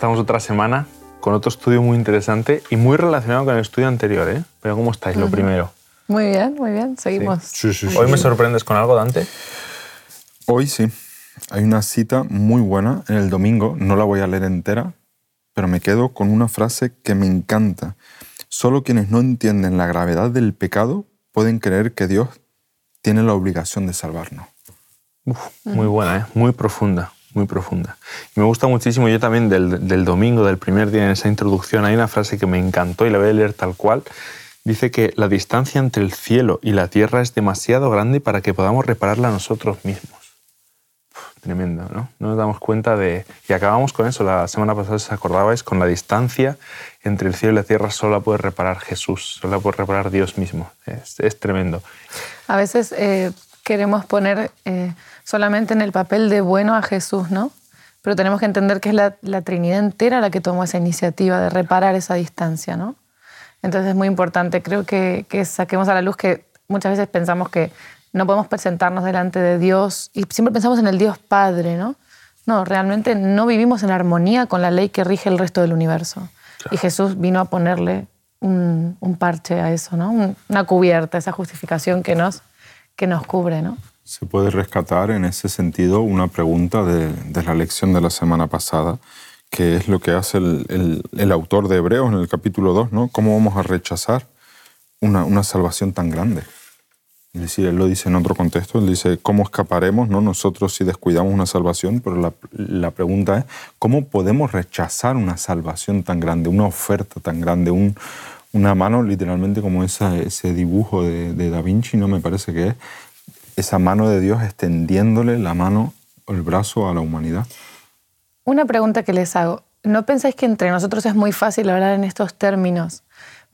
Estamos otra semana con otro estudio muy interesante y muy relacionado con el estudio anterior, ¿eh? Pero ¿cómo estáis? Lo primero. Muy bien, muy bien. Seguimos. Sí, sí, sí. Hoy me sorprendes con algo, Dante. Hoy sí. Hay una cita muy buena en el domingo, no la voy a leer entera, pero me quedo con una frase que me encanta. Solo quienes no entienden la gravedad del pecado pueden creer que Dios tiene la obligación de salvarnos. Uf, muy buena, ¿eh? muy profunda, muy profunda. Y me gusta muchísimo, yo también del, del domingo, del primer día en esa introducción, hay una frase que me encantó y la voy a leer tal cual. Dice que la distancia entre el cielo y la tierra es demasiado grande para que podamos repararla nosotros mismos. Tremendo, ¿no? No nos damos cuenta de... Y acabamos con eso, la semana pasada, si os acordabais, con la distancia entre el cielo y la tierra solo la puede reparar Jesús, solo la puede reparar Dios mismo. Es, es tremendo. A veces eh, queremos poner eh, solamente en el papel de bueno a Jesús, ¿no? Pero tenemos que entender que es la, la Trinidad entera la que tomó esa iniciativa de reparar esa distancia, ¿no? Entonces es muy importante, creo que, que saquemos a la luz que muchas veces pensamos que no podemos presentarnos delante de Dios y siempre pensamos en el Dios Padre, ¿no? No, realmente no vivimos en armonía con la ley que rige el resto del universo. Y Jesús vino a ponerle un, un parche a eso, ¿no? Un- Una cubierta, esa justificación que nos, que nos cubre, ¿no? Se puede rescatar en ese sentido una pregunta de, la lección de la semana pasada, que es lo que hace el, autor de Hebreos en el capítulo 2, ¿no? ¿Cómo vamos a rechazar una, salvación tan grande? Es decir, él lo dice en otro contexto, él dice, ¿cómo escaparemos no? nosotros si descuidamos una salvación? Pero la, pregunta es, ¿cómo podemos rechazar una salvación tan grande, una oferta tan grande, un- una mano literalmente como ese dibujo de, de Da Vinci, ¿no? Me parece que es esa mano de Dios extendiéndole la mano o el brazo a la humanidad. Una pregunta que les hago. ¿No pensáis que entre nosotros es muy fácil hablar en estos términos,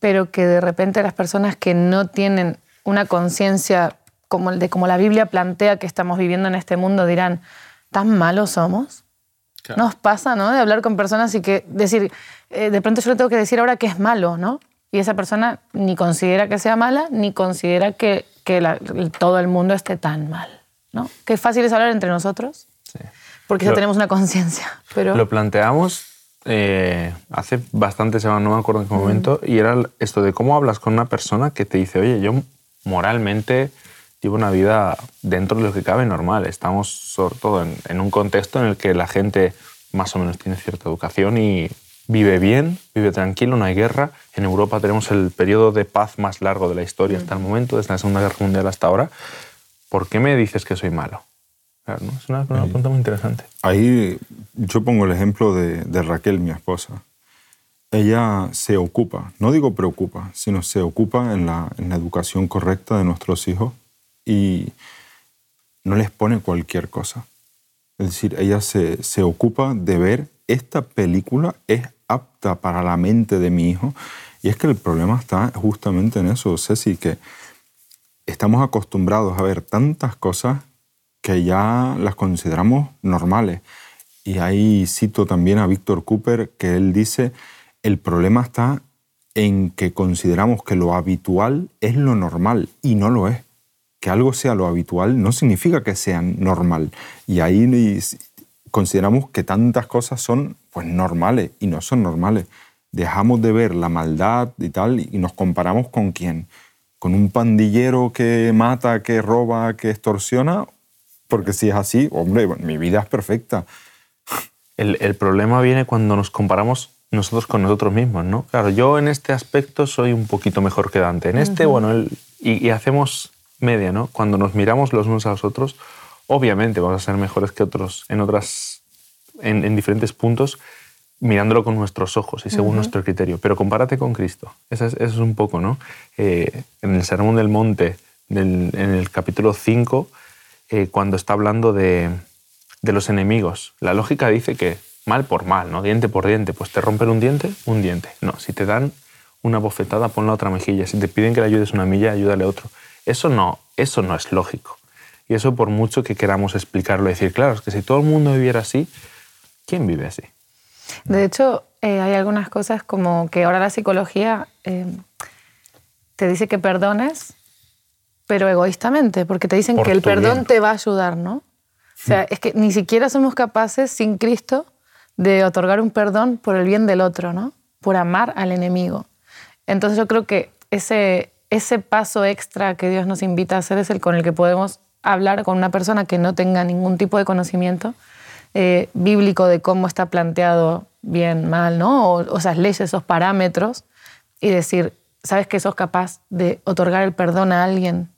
pero que de repente las personas que no tienen una conciencia como el de como la Biblia plantea que estamos viviendo en este mundo dirán, ¿tan malos somos? Nos pasa, ¿no? De hablar con personas y que decir, eh, de pronto yo le tengo que decir ahora que es malo, ¿no? Y esa persona ni considera que sea mala, ni considera que, que la- todo el mundo esté tan mal, ¿no? Qué fácil es hablar entre nosotros, Sí. porque ya Lo- tenemos una conciencia. Pero Lo planteamos eh, hace bastante semanas, no me acuerdo en qué momento, y era esto de cómo hablas con una persona que te dice, oye, yo moralmente llevo una vida dentro de lo que cabe normal. Estamos sobre todo en, en un contexto en el que la gente más o menos tiene cierta educación y vive bien, vive tranquilo, no hay guerra. En Europa tenemos el periodo de paz más largo de la historia hasta el momento, desde la Segunda Guerra Mundial hasta ahora. ¿Por qué me dices que soy malo? Claro, ¿no? Es una, una pregunta muy interesante. Ahí yo pongo el ejemplo de, de Raquel, mi esposa. Ella se ocupa, no digo preocupa, sino se ocupa en la, en la educación correcta de nuestros hijos y no les pone cualquier cosa. Es decir, ella se, se ocupa de ver esta película es apta para la mente de mi hijo. Y es que el problema está justamente en eso, Ceci, que estamos acostumbrados a ver tantas cosas que ya las consideramos normales. Y ahí cito también a Víctor Cooper, que él dice, el problema está en que consideramos que lo habitual es lo normal y no lo es. Que algo sea lo habitual no significa que sea normal. Y ahí consideramos que tantas cosas son pues normales y no son normales. Dejamos de ver la maldad y tal y nos comparamos con quién. Con un pandillero que mata, que roba, que extorsiona. Porque si es así, hombre, mi vida es perfecta. El, el, problema viene cuando nos comparamos nosotros con nosotros mismos, ¿no? Claro, yo en este aspecto soy un poquito mejor que Dante. En este, uh -huh. bueno, el, y, y, hacemos media, ¿no? Cuando nos miramos los unos a los otros, obviamente vamos a ser mejores que otros en otras, en, en diferentes puntos, mirándolo con nuestros ojos y según uh -huh. nuestro criterio. Pero compárate con Cristo. Eso es, eso es un poco, ¿no? Eh, en el Sermón del Monte, del, en el capítulo 5, eh, cuando está hablando de, de los enemigos, la lógica dice que mal por mal, ¿no? Diente por diente. Pues te rompen un diente, un diente. No, si te dan una bofetada, pon la otra mejilla. Si te piden que le ayudes una milla, ayúdale a otro. Eso no, eso no es lógico. Y eso por mucho que queramos explicarlo decir, claro, es que si todo el mundo viviera así, ¿quién vive así? De hecho, eh, hay algunas cosas como que ahora la psicología eh, te dice que perdones, pero egoístamente, porque te dicen Por que el perdón bien. te va a ayudar, ¿no? O sea, es que ni siquiera somos capaces sin Cristo de otorgar un perdón por el bien del otro, ¿no? Por amar al enemigo. Entonces yo creo que ese, ese paso extra que Dios nos invita a hacer es el con el que podemos hablar con una persona que no tenga ningún tipo de conocimiento eh, bíblico de cómo está planteado bien, mal, ¿no? O, o esas leyes, esos parámetros, y decir, ¿sabes que sos capaz de otorgar el perdón a alguien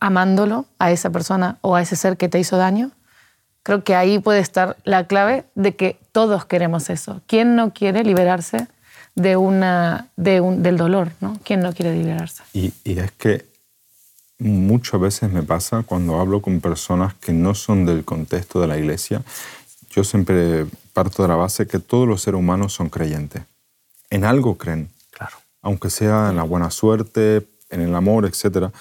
amándolo, a esa persona o a ese ser que te hizo daño? Creo que ahí puede estar la clave de que todos queremos eso. ¿Quién no quiere liberarse de una, de un, del dolor? ¿no? ¿Quién no quiere liberarse? Y, y es que muchas veces me pasa cuando hablo con personas que no son del contexto de la iglesia, yo siempre parto de la base que todos los seres humanos son creyentes. En algo creen. Claro. Aunque sea en la buena suerte, en el amor, etc.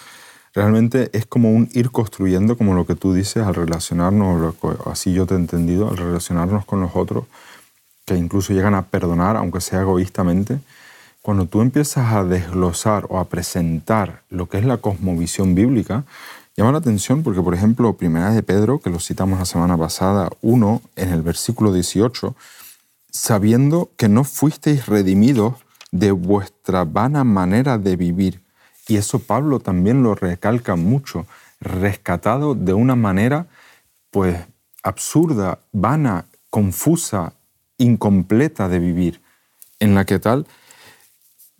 Realmente es como un ir construyendo, como lo que tú dices, al relacionarnos, así yo te he entendido, al relacionarnos con los otros, que incluso llegan a perdonar, aunque sea egoístamente. Cuando tú empiezas a desglosar o a presentar lo que es la cosmovisión bíblica, llama la atención porque, por ejemplo, Primera de Pedro, que lo citamos la semana pasada, 1, en el versículo 18, sabiendo que no fuisteis redimidos de vuestra vana manera de vivir. Y eso Pablo también lo recalca mucho, rescatado de una manera pues absurda, vana, confusa, incompleta de vivir, en la que tal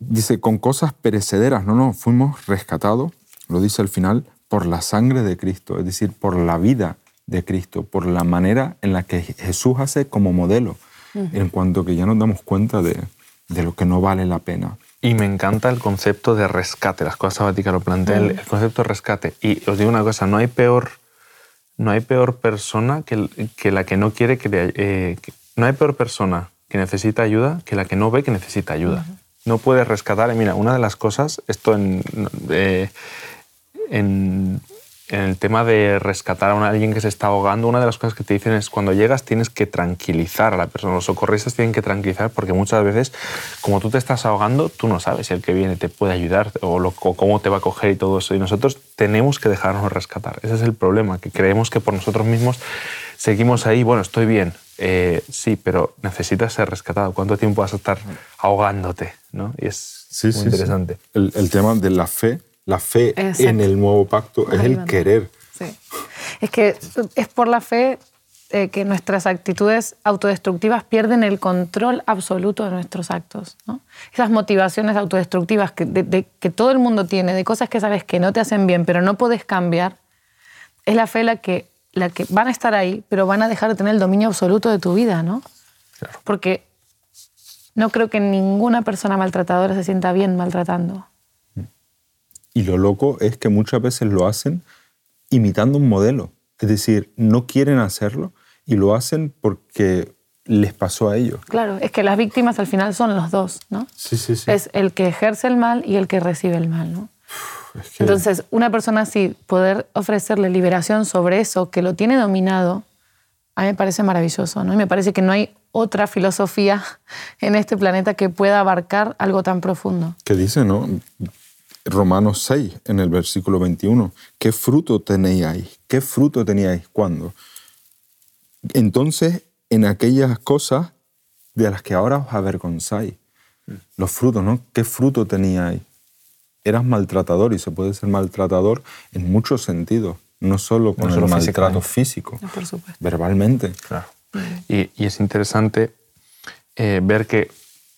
dice con cosas perecederas, no, no, fuimos rescatados, lo dice al final, por la sangre de Cristo, es decir, por la vida de Cristo, por la manera en la que Jesús hace como modelo, en cuanto que ya nos damos cuenta de, de, lo que no vale la pena. Y me encanta el concepto de rescate, las cosas sabáticas lo plantea, el, el, concepto de rescate. Y os digo una cosa, no hay peor, no hay peor persona que, que la que no quiere que, eh, que, No hay peor persona que necesita ayuda que la que no ve que necesita ayuda. Uh -huh. No puedes rescatar. Mira, una de las cosas, esto en, eh, en el tema de rescatar a alguien que se está ahogando, una de las cosas que te dicen es cuando llegas tienes que tranquilizar a la persona. Los socorristas tienen que tranquilizar porque muchas veces, como tú te estás ahogando, tú no sabes si el que viene te puede ayudar o, lo, o cómo te va a coger y todo eso. Y nosotros tenemos que dejarnos rescatar. Ese es el problema, que creemos que por nosotros mismos seguimos ahí, bueno, estoy bien, eh, sí, pero necesitas ser rescatado. ¿Cuánto tiempo vas a estar ahogándote? ¿no? Y es sí, muy sí, interesante. Sí. El, el, tema de la fe, la fe Exacto. en el nuevo pacto es el querer. Sí. Es que es por la fe eh, que nuestras actitudes autodestructivas pierden el control absoluto de nuestros actos. ¿no? Esas motivaciones autodestructivas que, de, de, que todo el mundo tiene, de cosas que sabes que no te hacen bien, pero no puedes cambiar, es la fe la que la que van a estar ahí, pero van a dejar de tener el dominio absoluto de tu vida, ¿no? Claro. Porque no creo que ninguna persona maltratadora se sienta bien maltratando. Y lo loco es que muchas veces lo hacen imitando un modelo. Es decir, no quieren hacerlo y lo hacen porque les pasó a ellos. Claro, es que las víctimas al final son los dos, ¿no? Sí, sí, sí. Es el que ejerce el mal y el que recibe el mal, ¿no? Entonces, una persona así, poder ofrecerle liberación sobre eso, que lo tiene dominado, a mí me parece maravilloso, ¿no? Y me parece que no hay otra filosofía en este planeta que pueda abarcar algo tan profundo. Que dice, ¿no? Romanos 6, en el versículo 21, ¿qué fruto teníais? ¿Qué fruto teníais cuando? Entonces, en aquellas cosas de las que ahora os avergonzáis, los frutos, ¿no? ¿Qué fruto teníais? Eras maltratador y se puede ser maltratador en muchos sentidos, no solo con no el maltrato físico, no, por supuesto. verbalmente. Claro. Y, y, es interesante eh, ver que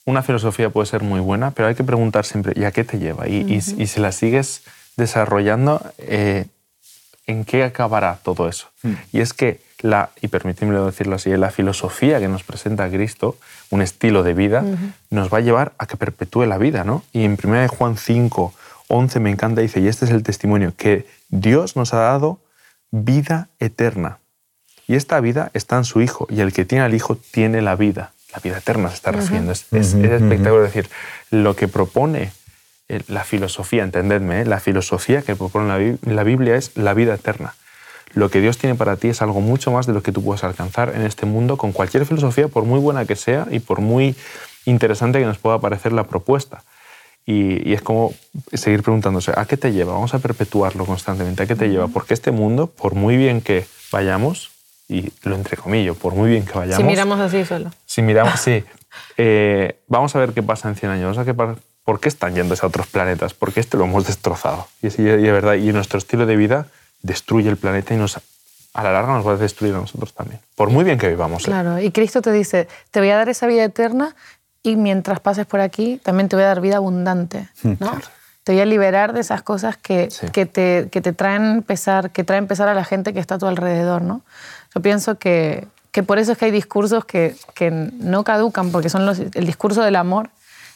una filosofía puede ser muy buena, pero hay que preguntar siempre, ¿y a qué te lleva? Y, uh -huh. y, y si la sigues desarrollando, eh, ¿en qué acabará todo eso? Uh -huh. Y es que la, y permíteme decirlo así, la filosofía que nos presenta Cristo, un estilo de vida, uh -huh. nos va a llevar a que perpetúe la vida, ¿no? Y en 1 Juan 5, 11 me encanta, dice, y este es el testimonio, que Dios nos ha dado vida eterna. Y esta vida está en su Hijo, y el que tiene al Hijo tiene la vida. La vida eterna se está uh -huh. refiriendo. Es, es, es espectacular decir, lo que propone eh, la filosofía, entendedme, ¿eh? la filosofía que propone la, la Biblia es la vida eterna lo que Dios tiene para ti es algo mucho más de lo que tú puedes alcanzar en este mundo con cualquier filosofía, por muy buena que sea y por muy interesante que nos pueda parecer la propuesta. Y, y, es como seguir preguntándose, ¿a qué te lleva? Vamos a perpetuarlo constantemente. ¿A qué te lleva? Porque este mundo, por muy bien que vayamos, y lo entrecomillo, por muy bien que vayamos. Si miramos así solo. Si miramos, sí. Eh, vamos a ver qué pasa en 100 años. Vamos a ver ¿Por qué están yendo a otros planetas? Porque este lo hemos destrozado. Y, es, verdad, y nuestro estilo de vida destruye el planeta y nos, a la larga nos va a destruir a nosotros también. Por muy bien que vivamos. ¿eh? Claro, y Cristo te dice, te voy a dar esa vida eterna y mientras pases por aquí también te voy a dar vida abundante. Hmm, ¿no? Te voy a liberar de esas cosas que, que, te, que te traen pesar, que traen pesar a la gente que está a tu alrededor. ¿no? Yo pienso que, que por eso es que hay discursos que, que no caducan, porque son los, el discurso del amor,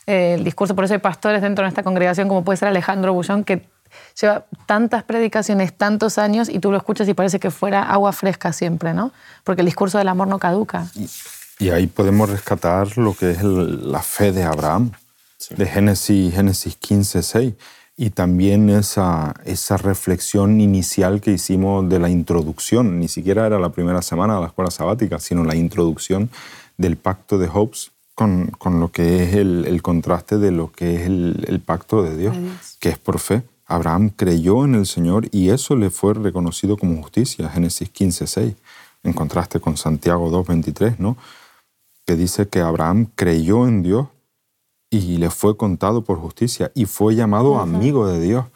eh, el discurso, por eso hay pastores dentro de esta congregación, como puede ser Alejandro Bullón, que lleva tantas predicaciones, tantos años, y tú lo escuchas y parece que fuera agua fresca siempre, ¿no? Porque el discurso del amor no caduca. Y, ahí podemos rescatar lo que es la fe de Abraham, de Génesis, Génesis 15, 6 y también esa, esa reflexión inicial que hicimos de la introducción, ni siquiera era la primera semana de la escuela sabática, sino la introducción del pacto de Hobbes con, con lo que es el, el, contraste de lo que es el, el pacto de Dios, que es por fe. Abraham creyó en el Señor y eso le fue reconocido como justicia, Génesis 15, 6, en contraste con Santiago 2, 23, ¿no? que dice que Abraham creyó en Dios y le fue contado por justicia y fue llamado amigo de Dios.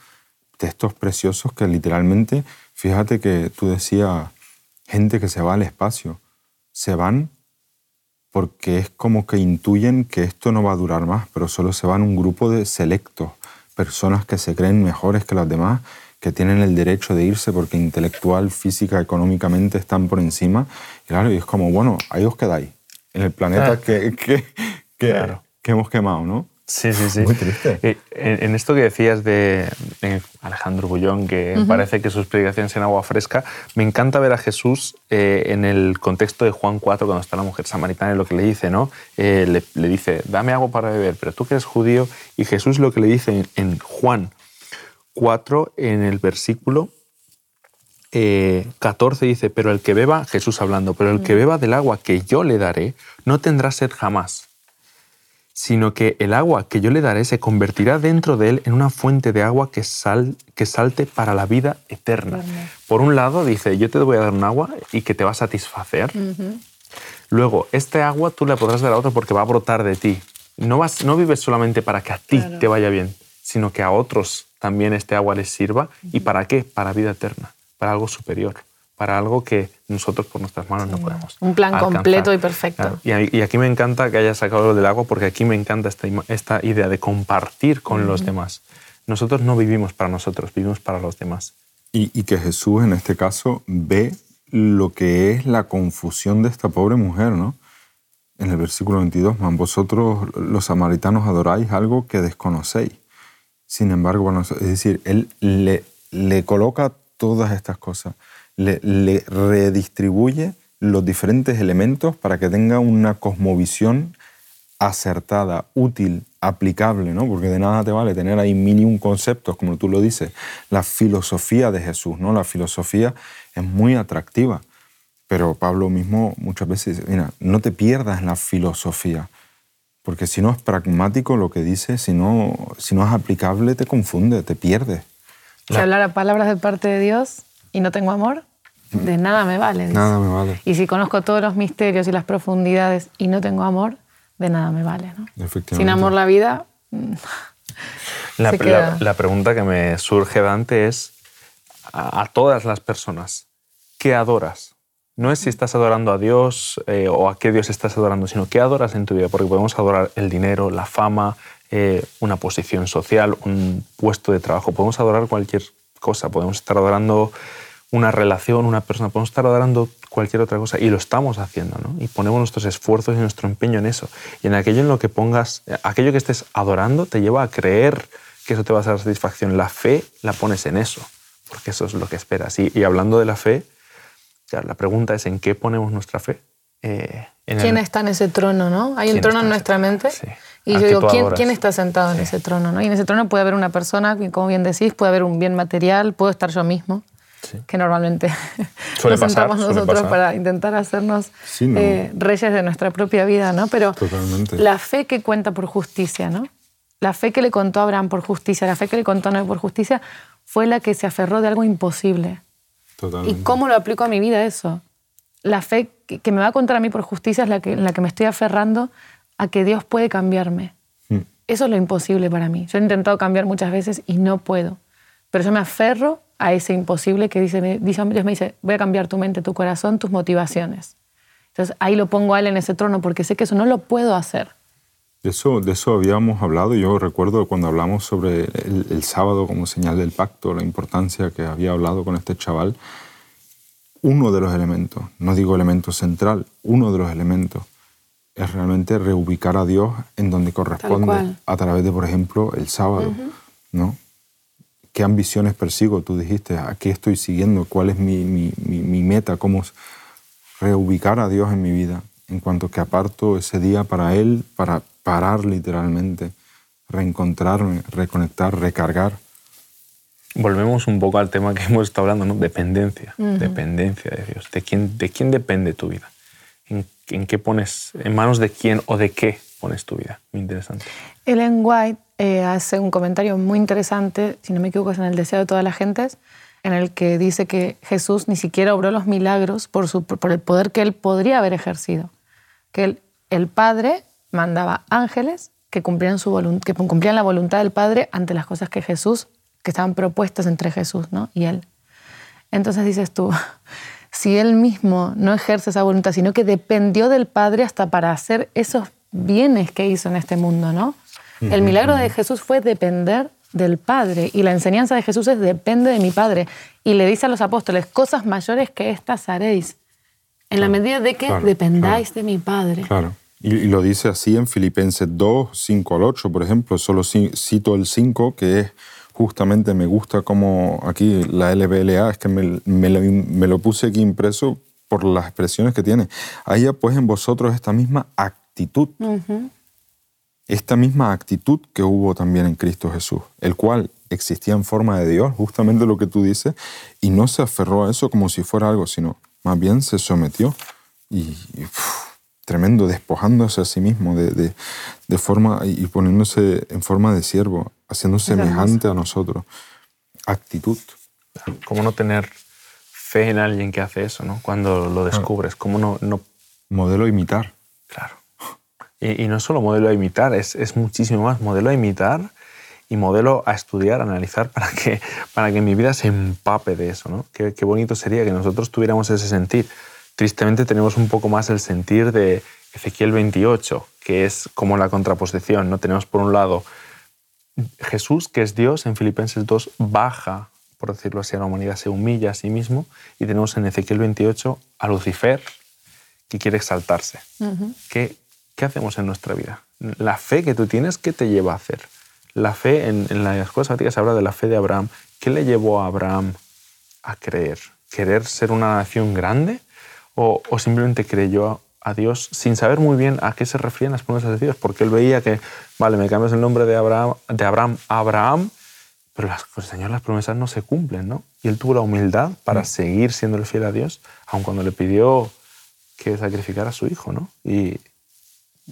Textos preciosos que literalmente, fíjate que tú decías, gente que se va al espacio, se van porque es como que intuyen que esto no va a durar más, pero solo se van un grupo de selectos, personas que se creen mejores que las demás, que tienen el derecho de irse porque intelectual, física, económicamente están por encima. Y claro, y es como, bueno, ahí os quedáis, en el planeta que, que, claro que hemos quemado, ¿no? Sí, sí, sí. Muy triste. Eh, en, esto que decías de Alejandro Bullón, que parece que sus predicaciones en agua fresca, me encanta ver a Jesús eh, en el contexto de Juan 4, cuando está la mujer samaritana y lo que le dice, ¿no? Eh, le, dice, dame agua para beber, pero tú que eres judío, y Jesús lo que le dice en, Juan 4, en el versículo 14 dice, pero el que beba, Jesús hablando, pero el que beba del agua que yo le daré, no tendrá sed jamás sino que el agua que yo le daré se convertirá dentro de él en una fuente de agua que, sal, que salte para la vida eterna. Por un lado, dice, yo te voy a dar un agua y que te va a satisfacer. Luego, este agua tú le podrás dar a otro porque va a brotar de ti. No, vas, no vives solamente para que a ti te vaya bien, sino que a otros también este agua les sirva. ¿Y para qué? Para vida eterna, para algo superior para algo que nosotros por nuestras manos no podemos. Un plan completo y perfecto. Y, aquí me encanta que hayas sacado lo del agua porque aquí me encanta esta, esta idea de compartir con los demás. Nosotros no vivimos para nosotros, vivimos para los demás. Y, y, que Jesús en este caso ve lo que es la confusión de esta pobre mujer, ¿no? En el versículo 22, vosotros los samaritanos adoráis algo que desconocéis. Sin embargo, bueno, es decir, Él le, le coloca todas estas cosas le, redistribuye los diferentes elementos para que tenga una cosmovisión acertada, útil, aplicable, ¿no? Porque de nada te vale tener ahí mil un conceptos, como tú lo dices. La filosofía de Jesús, ¿no? La filosofía es muy atractiva, pero Pablo mismo muchas veces dice, mira, no te pierdas en la filosofía, porque si no es pragmático lo que dice, si no, si no es aplicable, te confunde, te pierdes. Si hablara palabras de parte de Dios y no tengo amor, de nada me vale. Nada me vale. Y si conozco todos los misterios y las profundidades y no tengo amor, de nada me vale. ¿no? Sin amor la vida... Mm, la, la, pregunta que me surge, Dante, es a, todas las personas, ¿qué adoras? No es si estás adorando a Dios eh, o a qué Dios estás adorando, sino qué adoras en tu vida, porque podemos adorar el dinero, la fama, eh, una posición social, un puesto de trabajo, podemos adorar cualquier cosa, podemos estar adorando una relación, una persona, podemos estar adorando cualquier otra cosa y lo estamos haciendo, ¿no? Y ponemos nuestros esfuerzos y nuestro empeño en eso. Y en aquello en lo que pongas, aquello que estés adorando te lleva a creer que eso te va a dar satisfacción. La fe la pones en eso, porque eso es lo que esperas. Y, hablando de la fe, la pregunta es en qué ponemos nuestra fe. Eh, ¿Quién está en ese trono, no? Hay un trono en nuestra mente. Sí. Y yo digo, ¿quién, ¿quién, está sentado en ese trono? ¿no? Y en ese trono puede haber una persona, como bien decís, puede haber un bien material, puedo estar yo mismo que normalmente nos sentamos nosotros para intentar hacernos eh, reyes de nuestra propia vida, ¿no? Pero la fe que cuenta por justicia, ¿no? La fe que le contó a Abraham por justicia, la fe que le contó a Noé por justicia, fue la que se aferró de algo imposible. ¿Y cómo lo aplico a mi vida eso? la fe que, me va contra mí por justicia es la que, en la que me estoy aferrando a que Dios puede cambiarme. Mm. Eso es lo imposible para mí. Yo he intentado cambiar muchas veces y no puedo. Pero yo me aferro a ese imposible que dice, Dios me dice, voy a cambiar tu mente, tu corazón, tus motivaciones. Entonces ahí lo pongo a Él en ese trono porque sé que eso no lo puedo hacer. De eso, de eso habíamos hablado. Yo recuerdo cuando hablamos sobre el, sábado como señal del pacto, la importancia que había hablado con este chaval. Uno de los elementos, no digo elemento central, uno de los elementos es realmente reubicar a Dios en donde corresponde a través de, por ejemplo, el sábado. ¿no? ¿Qué ambiciones persigo? Tú dijiste, ¿a qué estoy siguiendo? ¿Cuál es mi, mi, mi meta? ¿Cómo reubicar a Dios en mi vida? En cuanto que aparto ese día para Él, para parar literalmente, reencontrarme, reconectar, recargar. Volvemos un poco al tema que hemos estado hablando, ¿no? Dependencia, dependencia de Dios. ¿De quién, ¿De quién depende tu vida? ¿En, qué pones, en manos de quién o de qué pones tu vida? Muy interesante. Ellen White eh, hace un comentario muy interesante, si no me equivoco es en el deseo de todas las gentes, en el que dice que Jesús ni siquiera obró los milagros por, el poder que él podría haber ejercido. Que el, el Padre mandaba ángeles que cumplían, su que cumplían la voluntad del Padre ante las cosas que Jesús, que estaban propuestas entre Jesús ¿no? y Él. Entonces dices tú, si Él mismo no ejerce esa voluntad, sino que dependió del Padre hasta para hacer esos bienes que hizo en este mundo, ¿no? El milagro de Jesús fue depender del Padre y la enseñanza de Jesús es depende de mi Padre. Y le dice a los apóstoles, cosas mayores que estas haréis, en la medida de que dependáis de mi Padre. Claro. Y, lo dice así en Filipenses 2, 5 al 8, por ejemplo. Solo cito el 5, que es justamente, me gusta como aquí la LBLA, es que me, me, lo, puse aquí impreso por las expresiones que tiene. Haya pues en vosotros esta misma actitud. Esta misma actitud que hubo también en Cristo Jesús, el cual existía en forma de Dios, justamente lo que tú dices, y no se aferró a eso como si fuera algo, sino más bien se sometió. Y, tremendo, despojándose a sí mismo de, de, forma y poniéndose en forma de siervo, haciendo semejante a nosotros. Actitud. ¿Cómo no tener fe en alguien que hace eso, ¿no? Cuando lo descubres? ¿Cómo no, no... Modelo imitar. Claro. Y, y, no solo modelo a imitar, es, es muchísimo más. Modelo a imitar y modelo a estudiar, a analizar para que, para que mi vida se empape de eso. ¿no? Qué, qué bonito sería que nosotros tuviéramos ese sentir tristemente tenemos un poco más el sentir de Ezequiel 28, que es como la contraposición. ¿no? Tenemos por un lado Jesús, que es Dios, en Filipenses 2 baja, por decirlo así, a la humanidad, se humilla a sí mismo, y tenemos en Ezequiel 28 a Lucifer, que quiere exaltarse. ¿Qué, ¿Qué, hacemos en nuestra vida? La fe que tú tienes, ¿qué te lleva a hacer? La fe, en, en las cosas antiguas se habla de la fe de Abraham. ¿Qué le llevó a Abraham a creer? ¿Querer ser una nación grande? o, simplemente creyó a Dios sin saber muy bien a qué se referían las promesas de Dios, porque él veía que, vale, me cambias el nombre de Abraham, de Abraham a Abraham, pero las, pues, Señor, las promesas no se cumplen, ¿no? Y él tuvo la humildad para mm. seguir siendo el fiel a Dios, aun cuando le pidió que sacrificara a su hijo, ¿no? Y,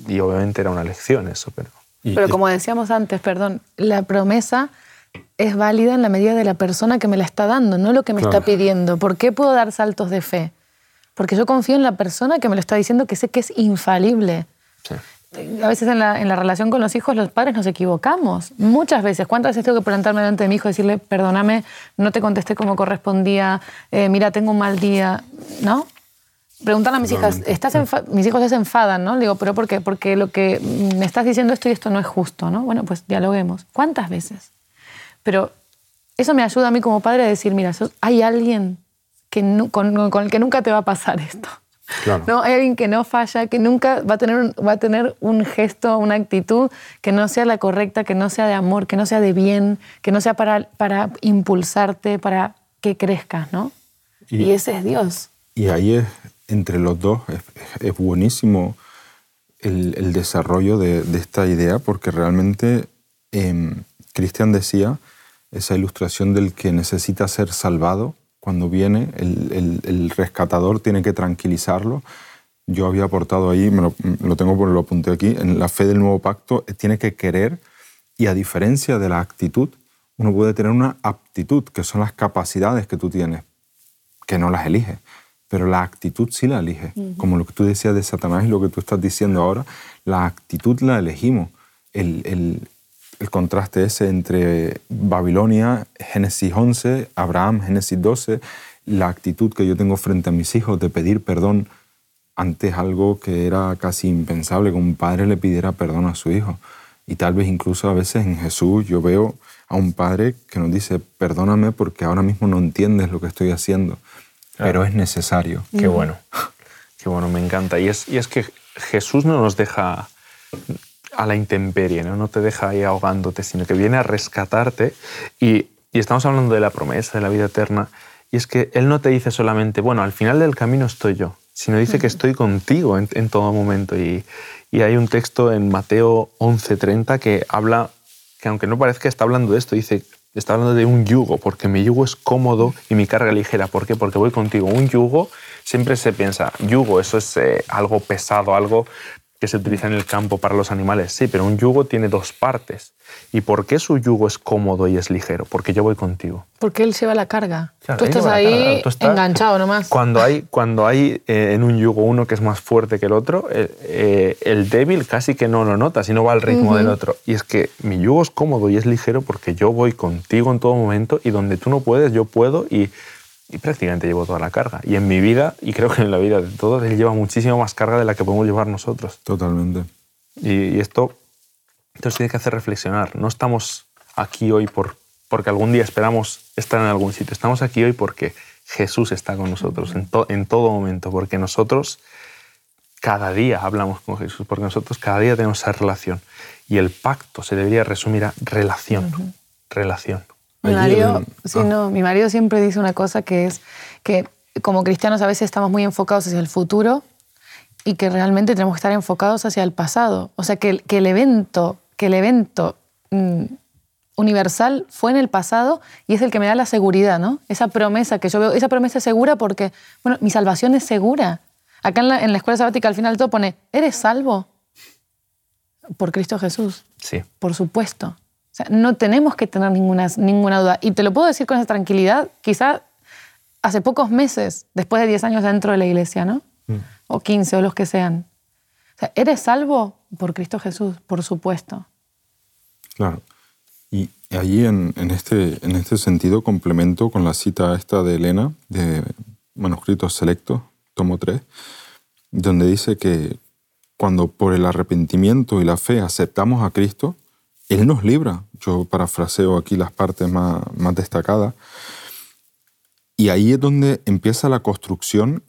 y obviamente era una lección eso, pero... pero como decíamos antes, perdón, la promesa es válida en la medida de la persona que me la está dando, no lo que me está pidiendo. ¿Por qué puedo dar saltos de fe? porque yo confío en la persona que me lo está diciendo, que sé que es infalible. A veces en la, relación con los hijos, los padres nos equivocamos. Muchas veces. ¿Cuántas veces tengo que plantarme delante de mi hijo y decirle, perdóname, no te contesté como correspondía, eh, mira, tengo un mal día? ¿No? Preguntarle a mis hijas, ¿estás mis hijos se enfadan, ¿no? digo, ¿pero por qué? Porque lo que me estás diciendo esto y esto no es justo, ¿no? Bueno, pues dialoguemos. ¿Cuántas veces? Pero eso me ayuda a mí como padre a decir, mira, hay alguien que con, el que nunca te va a pasar esto. ¿No? Hay alguien que no falla, que nunca va a, tener un, va a tener un gesto, una actitud que no sea la correcta, que no sea de amor, que no sea de bien, que no sea para, para impulsarte, para que crezcas, ¿no? Y, ese es Dios. Y ahí es, entre los dos, es, buenísimo el, desarrollo de, de, esta idea, porque realmente eh, Cristian decía esa ilustración del que necesita ser salvado cuando viene, el, rescatador tiene que tranquilizarlo. Yo había aportado ahí, me lo, tengo por lo apunté aquí, en la fe del nuevo pacto eh, tiene que querer y a diferencia de la actitud, uno puede tener una aptitud, que son las capacidades que tú tienes, que no las eliges. Pero la actitud sí la elige. Como lo que tú decías de Satanás y lo que tú estás diciendo ahora, la actitud la elegimos. El, el, el contraste ese entre Babilonia, Génesis 11, Abraham, Génesis 12, la actitud que yo tengo frente a mis hijos de pedir perdón antes algo que era casi impensable, que un padre le pidiera perdón a su hijo. Y tal vez incluso a veces en Jesús yo veo a un padre que nos dice, perdóname porque ahora mismo no entiendes lo que estoy haciendo, pero es necesario. Qué bueno, qué bueno, me encanta. Y es, y es que Jesús no nos deja a la intemperie, ¿no? no te deja ahí ahogándote, sino que viene a rescatarte. Y, y estamos hablando de la promesa, de la vida eterna. Y es que Él no te dice solamente, bueno, al final del camino estoy yo, sino dice que estoy contigo en, en todo momento. Y, y, hay un texto en Mateo 11:30 que habla, que aunque no parezca que está hablando de esto, dice, está hablando de un yugo, porque mi yugo es cómodo y mi carga ligera. ¿Por qué? Porque voy contigo. Un yugo, siempre se piensa, yugo, eso es eh, algo pesado, algo que se utiliza en el campo para los animales. Sí, pero un yugo tiene dos partes. ¿Y por qué su yugo es cómodo y es ligero? Porque yo voy contigo. Porque él lleva la carga. Claro, Tú estás lleva la ahí carga, tú estás- enganchado nomás. Cuando hay, cuando hay eh, en un yugo uno que es más fuerte que el otro, eh, eh, el débil casi que no lo nota, sino va al ritmo del otro. Y es que mi yugo es cómodo y es ligero porque yo voy contigo en todo momento y donde tú no puedes, yo puedo y, y prácticamente llevo toda la carga. Y en mi vida, y creo que en la vida de todos, él lleva muchísimo más carga de la que podemos llevar nosotros. Totalmente. Y, y esto, esto nos tiene que hacer reflexionar. No estamos aquí hoy por, porque algún día esperamos estar en algún sitio. Estamos aquí hoy porque Jesús está con nosotros en, to- en todo momento, porque nosotros cada día hablamos con Jesús, porque nosotros cada día tenemos esa relación. Y el pacto se debería resumir a relación. Relación. Mi marido, en- sí, ah. no, mi marido siempre dice una cosa que es que como cristianos a veces estamos muy enfocados hacia el futuro y que realmente tenemos que estar enfocados hacia el pasado. O sea, que, el- que el evento, que el evento mm, universal fue en el pasado y es el que me da la seguridad, ¿no? Esa promesa que yo veo, esa promesa es segura porque, bueno, mi salvación es segura. Acá en la, en la escuela sabática al final todo pone, ¿eres salvo? Por Cristo Jesús. Sí. Por supuesto. Sea, no tenemos que tener ninguna, ninguna duda. Y te lo puedo decir con esa tranquilidad, quizá hace pocos meses, después de 10 años dentro de la iglesia, ¿no? O 15 o los que sean. O sea, ¿eres salvo? Por Cristo Jesús, por supuesto. Claro. Y allí en, en este, en este sentido complemento con la cita esta de Elena, de Manuscritos Selectos, tomo 3, donde dice que cuando por el arrepentimiento y la fe aceptamos a Cristo, Él nos libra. Yo parafraseo aquí las partes más, más destacadas. Y ahí es donde empieza la construcción,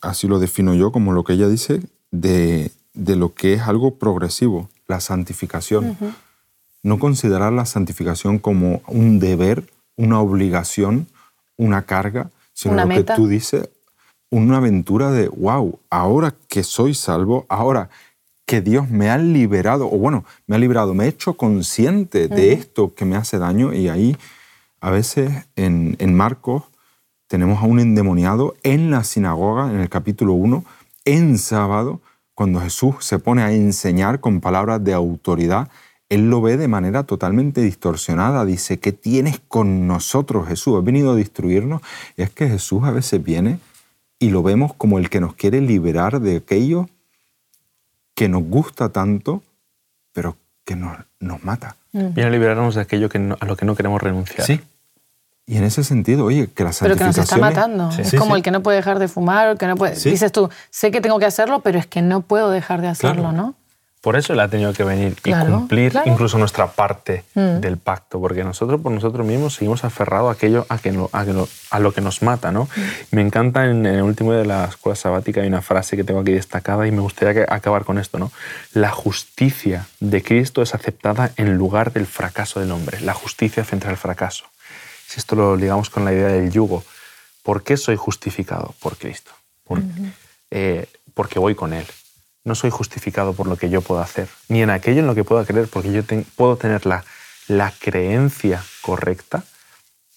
así lo defino yo, como lo que ella dice, de, de lo que es algo progresivo, la santificación. No considerar la santificación como un deber, una obligación, una carga, sino Una lo meta. que tú dices, una aventura de, wow, ahora que soy salvo, ahora que Dios me ha liberado, o bueno, me ha liberado, me ha hecho consciente de esto que me hace daño y ahí a veces en, en Marcos tenemos a un endemoniado en la sinagoga, en el capítulo 1, en sábado, cuando Jesús se pone a enseñar con palabras de autoridad, él lo ve de manera totalmente distorsionada. Dice, ¿qué tienes con nosotros, Jesús? ¿Has venido a destruirnos? Y es que Jesús a veces viene y lo vemos como el que nos quiere liberar de aquello que nos gusta tanto, pero que nos, nos mata. Viene a liberarnos de aquello que no- a lo que no queremos renunciar. Y en ese sentido, oye, que la Pero que nos está matando. Sí. Es Sí, como sí. el que no puede dejar de fumar, o que no puede... Sí. Dices tú, sé que tengo que hacerlo, pero es que no puedo dejar de hacerlo, Claro. ¿no? Por eso él ha tenido que venir Claro, y cumplir claro. incluso nuestra parte Mm. del pacto, porque nosotros por nosotros mismos seguimos aferrados a aquello a, que no- a, que no- a lo que nos mata. ¿no? Mm. Me encanta en, en el último de la escuela sabática hay una frase que tengo aquí destacada y me gustaría que- acabar con esto. ¿no? La justicia de Cristo es aceptada en lugar del fracaso del hombre, la justicia frente al fracaso. Si esto lo ligamos con la idea del yugo, ¿por qué soy justificado? Por Cristo. Por- eh, porque voy con Él. No soy justificado por lo que yo puedo hacer, ni en aquello en lo que pueda creer, porque yo ten- puedo tener la, la creencia correcta,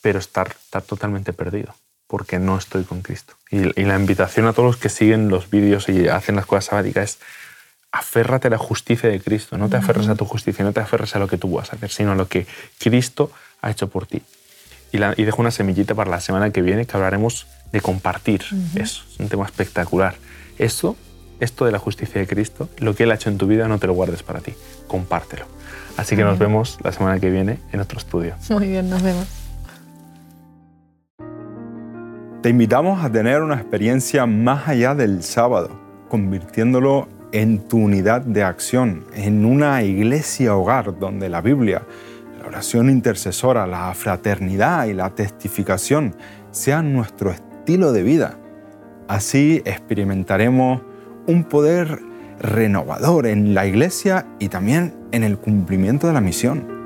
pero estar, estar totalmente perdido, porque no estoy con Cristo. Y, y la invitación a todos los que siguen los vídeos y hacen las cosas sabáticas es aférrate a la justicia de Cristo, no te aferres a tu justicia, no te aferres a lo que tú vas a hacer, sino a lo que Cristo ha hecho por ti. Y, la- y dejo una semillita para la semana que viene que hablaremos de compartir eso. Es un tema espectacular. Esto, esto de la justicia de Cristo, lo que Él ha hecho en tu vida, no te lo guardes para ti, compártelo. Así que nos vemos la semana que viene en otro estudio. Muy bien, nos vemos. Te invitamos a tener una experiencia más allá del sábado, convirtiéndolo en tu unidad de acción, en una iglesia hogar donde la Biblia, la oración intercesora, la fraternidad y la testificación sean nuestro estilo de vida. Así experimentaremos un poder renovador en la iglesia y también en el cumplimiento de la misión.